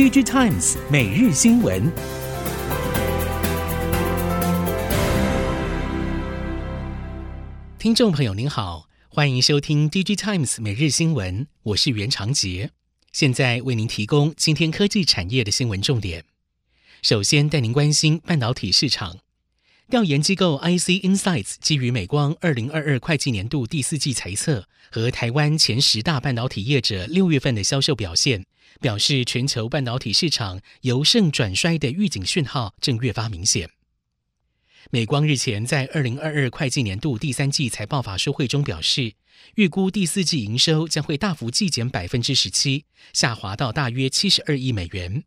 DG Times 每日新闻，听众朋友您好，欢迎收听 DG Times 每日新闻，我是袁长杰，现在为您提供今天科技产业的新闻重点。首先带您关心半导体市场。调研机构 IC Insights 基于美光二零二二会计年度第四季财测和台湾前十大半导体业者六月份的销售表现，表示全球半导体市场由盛转衰的预警讯号正越发明显。美光日前在二零二二会计年度第三季财报法说会中表示，预估第四季营收将会大幅季减百分之十七，下滑到大约七十二亿美元。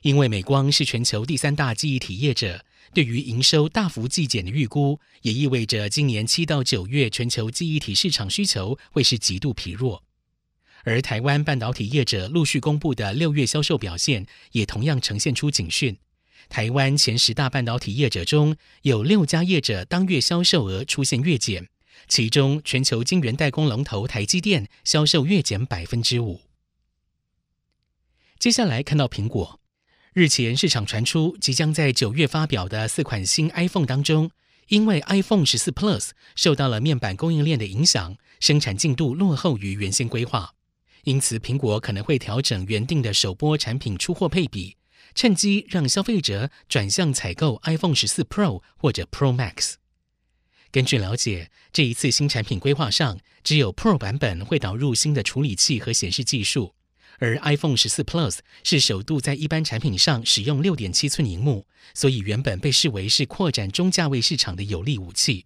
因为美光是全球第三大记忆体业者。对于营收大幅季减的预估，也意味着今年七到九月全球记忆体市场需求会是极度疲弱。而台湾半导体业者陆续公布的六月销售表现，也同样呈现出警讯。台湾前十大半导体业者中有六家业者当月销售额出现月减，其中全球晶圆代工龙头台积电销售月减百分之五。接下来看到苹果。日前，市场传出即将在九月发表的四款新 iPhone 当中，因为 iPhone 十四 Plus 受到了面板供应链的影响，生产进度落后于原先规划，因此苹果可能会调整原定的首波产品出货配比，趁机让消费者转向采购 iPhone 十四 Pro 或者 Pro Max。根据了解，这一次新产品规划上，只有 Pro 版本会导入新的处理器和显示技术。而 iPhone 十四 Plus 是首度在一般产品上使用六点七寸萤幕，所以原本被视为是扩展中价位市场的有力武器。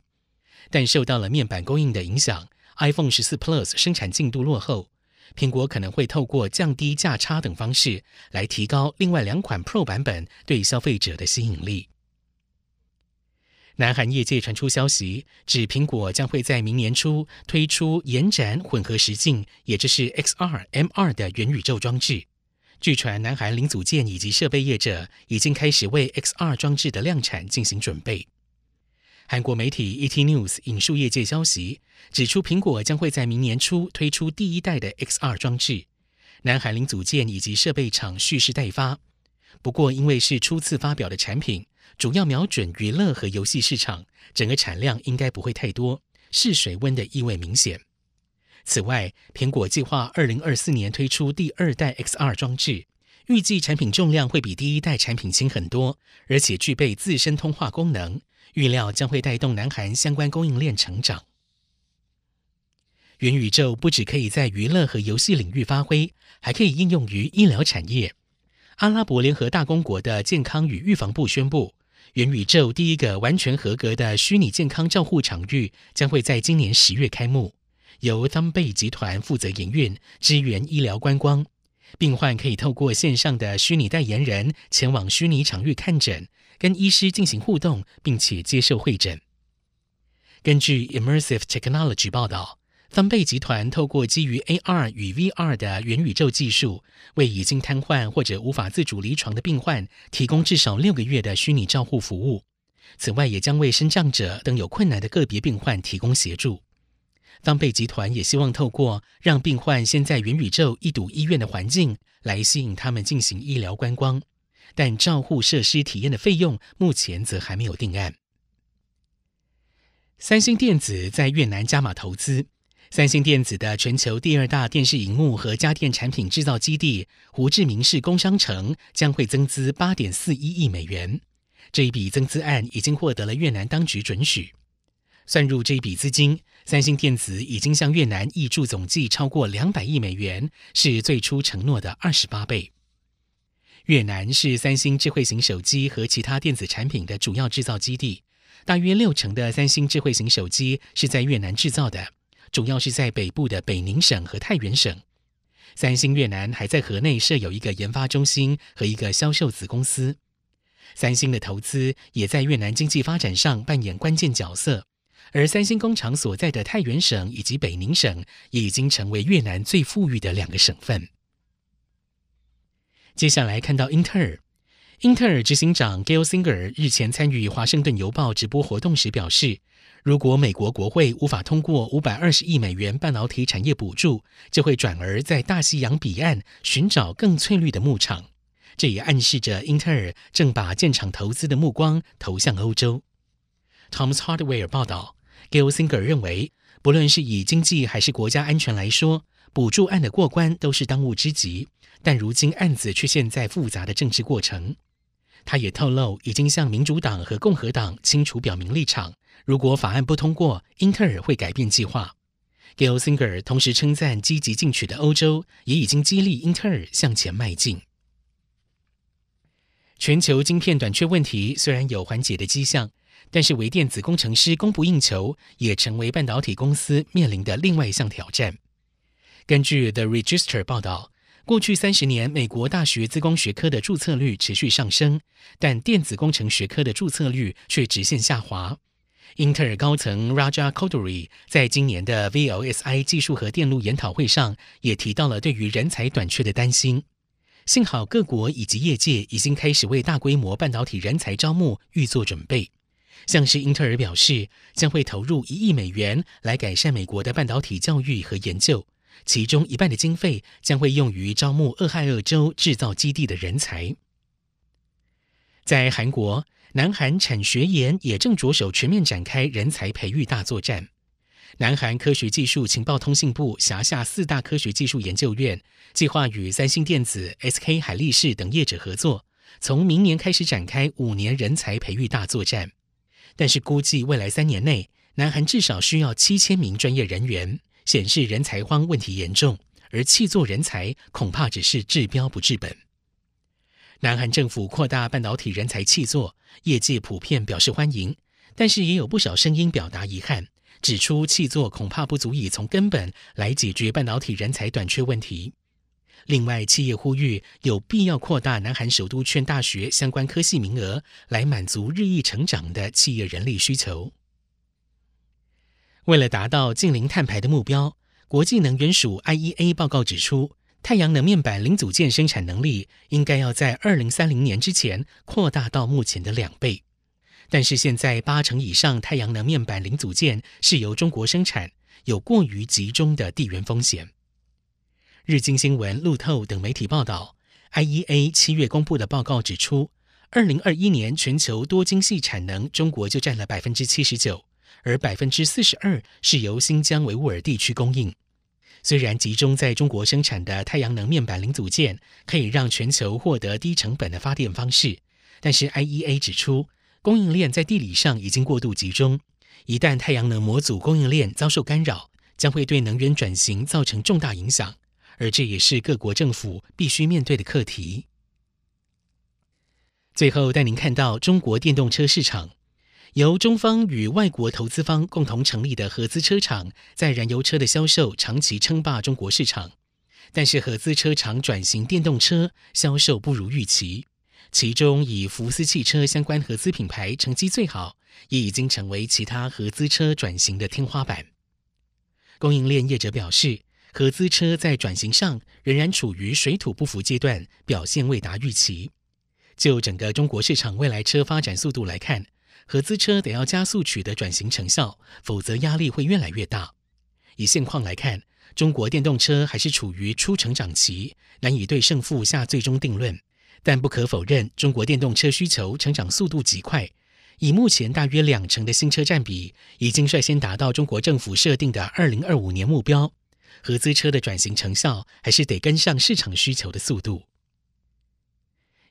但受到了面板供应的影响，iPhone 十四 Plus 生产进度落后，苹果可能会透过降低价差等方式来提高另外两款 Pro 版本对消费者的吸引力。南韩业界传出消息，指苹果将会在明年初推出延展混合实境，也就是 XR、MR 的元宇宙装置。据传，南韩零组件以及设备业者已经开始为 XR 装置的量产进行准备。韩国媒体 ET News 引述业界消息，指出苹果将会在明年初推出第一代的 XR 装置，南韩零组件以及设备厂蓄势待发。不过，因为是初次发表的产品，主要瞄准娱乐和游戏市场，整个产量应该不会太多，试水温的意味明显。此外，苹果计划二零二四年推出第二代 XR 装置，预计产品重量会比第一代产品轻很多，而且具备自身通话功能，预料将会带动南韩相关供应链成长。元宇宙不只可以在娱乐和游戏领域发挥，还可以应用于医疗产业。阿拉伯联合大公国的健康与预防部宣布，元宇宙第一个完全合格的虚拟健康照护场域将会在今年十月开幕，由桑贝集团负责营运，支援医疗观光。病患可以透过线上的虚拟代言人前往虚拟场域看诊，跟医师进行互动，并且接受会诊。根据 Immersive Technology 报道。方贝集团透过基于 AR 与 VR 的元宇宙技术，为已经瘫痪或者无法自主离床的病患提供至少六个月的虚拟照护服务。此外，也将为身障者等有困难的个别病患提供协助。方贝集团也希望透过让病患先在元宇宙一睹医院的环境，来吸引他们进行医疗观光。但照护设施体验的费用目前则还没有定案。三星电子在越南加码投资。三星电子的全球第二大电视荧幕和家电产品制造基地胡志明市工商城将会增资八点四一亿美元。这一笔增资案已经获得了越南当局准许。算入这一笔资金，三星电子已经向越南挹注总计超过两百亿美元，是最初承诺的二十八倍。越南是三星智慧型手机和其他电子产品的主要制造基地，大约六成的三星智慧型手机是在越南制造的。主要是在北部的北宁省和太原省。三星越南还在河内设有一个研发中心和一个销售子公司。三星的投资也在越南经济发展上扮演关键角色，而三星工厂所在的太原省以及北宁省也已经成为越南最富裕的两个省份。接下来看到英特尔。英特尔执行长 Gail Singer 日前参与《华盛顿邮报》直播活动时表示，如果美国国会无法通过五百二十亿美元半导体产业补助，就会转而在大西洋彼岸寻找更翠绿的牧场。这也暗示着英特尔正把建厂投资的目光投向欧洲。Tom's Hardware 报道，Gil Singer 认为，不论是以经济还是国家安全来说，补助案的过关都是当务之急。但如今案子却陷在复杂的政治过程。他也透露，已经向民主党和共和党清楚表明立场，如果法案不通过，英特尔会改变计划。Gelsinger 同时称赞积极进取的欧洲，也已经激励英特尔向前迈进。全球晶片短缺问题虽然有缓解的迹象，但是微电子工程师供不应求，也成为半导体公司面临的另外一项挑战。根据 The Register 报道，过去三十年，美国大学资工学科的注册率持续上升，但电子工程学科的注册率却直线下滑。英特尔高层 Raja Koduri 在今年的 VLSI 技术和电路研讨会上也提到了对于人才短缺的担心。幸好各国以及业界已经开始为大规模半导体人才招募预做准备，像是英特尔表示将会投入一亿美元来改善美国的半导体教育和研究。其中一半的经费将会用于招募俄亥俄州制造基地的人才。在韩国，南韩产学研也正着手全面展开人才培育大作战。南韩科学技术情报通信部辖下四大科学技术研究院计划与三星电子、SK 海力士等业者合作，从明年开始展开五年人才培育大作战。但是估计未来三年内，南韩至少需要七千名专业人员。显示人才荒问题严重，而弃作人才恐怕只是治标不治本。南韩政府扩大半导体人才弃作，业界普遍表示欢迎，但是也有不少声音表达遗憾，指出弃作恐怕不足以从根本来解决半导体人才短缺问题。另外，企业呼吁有必要扩大南韩首都圈大学相关科系名额，来满足日益成长的企业人力需求。为了达到净零碳排的目标，国际能源署 IEA 报告指出，太阳能面板零组件生产能力应该要在二零三零年之前扩大到目前的两倍。但是现在八成以上太阳能面板零组件是由中国生产，有过于集中的地缘风险。日经新闻、路透等媒体报道，IEA 七月公布的报告指出，二零二一年全球多晶系产能，中国就占了百分之七十九。而百分之四十二是由新疆维吾尔地区供应。虽然集中在中国生产的太阳能面板零组件可以让全球获得低成本的发电方式，但是 IEA 指出，供应链在地理上已经过度集中。一旦太阳能模组供应链遭受干扰，将会对能源转型造成重大影响，而这也是各国政府必须面对的课题。最后带您看到中国电动车市场。由中方与外国投资方共同成立的合资车厂，在燃油车的销售长期称霸中国市场，但是合资车厂转型电动车销售不如预期。其中以福斯汽车相关合资品牌成绩最好，也已经成为其他合资车转型的天花板。供应链业者表示，合资车在转型上仍然处于水土不服阶段，表现未达预期。就整个中国市场未来车发展速度来看，合资车得要加速取得转型成效，否则压力会越来越大。以现况来看，中国电动车还是处于初成长期，难以对胜负下最终定论。但不可否认，中国电动车需求成长速度极快，以目前大约两成的新车占比，已经率先达到中国政府设定的二零二五年目标。合资车的转型成效，还是得跟上市场需求的速度。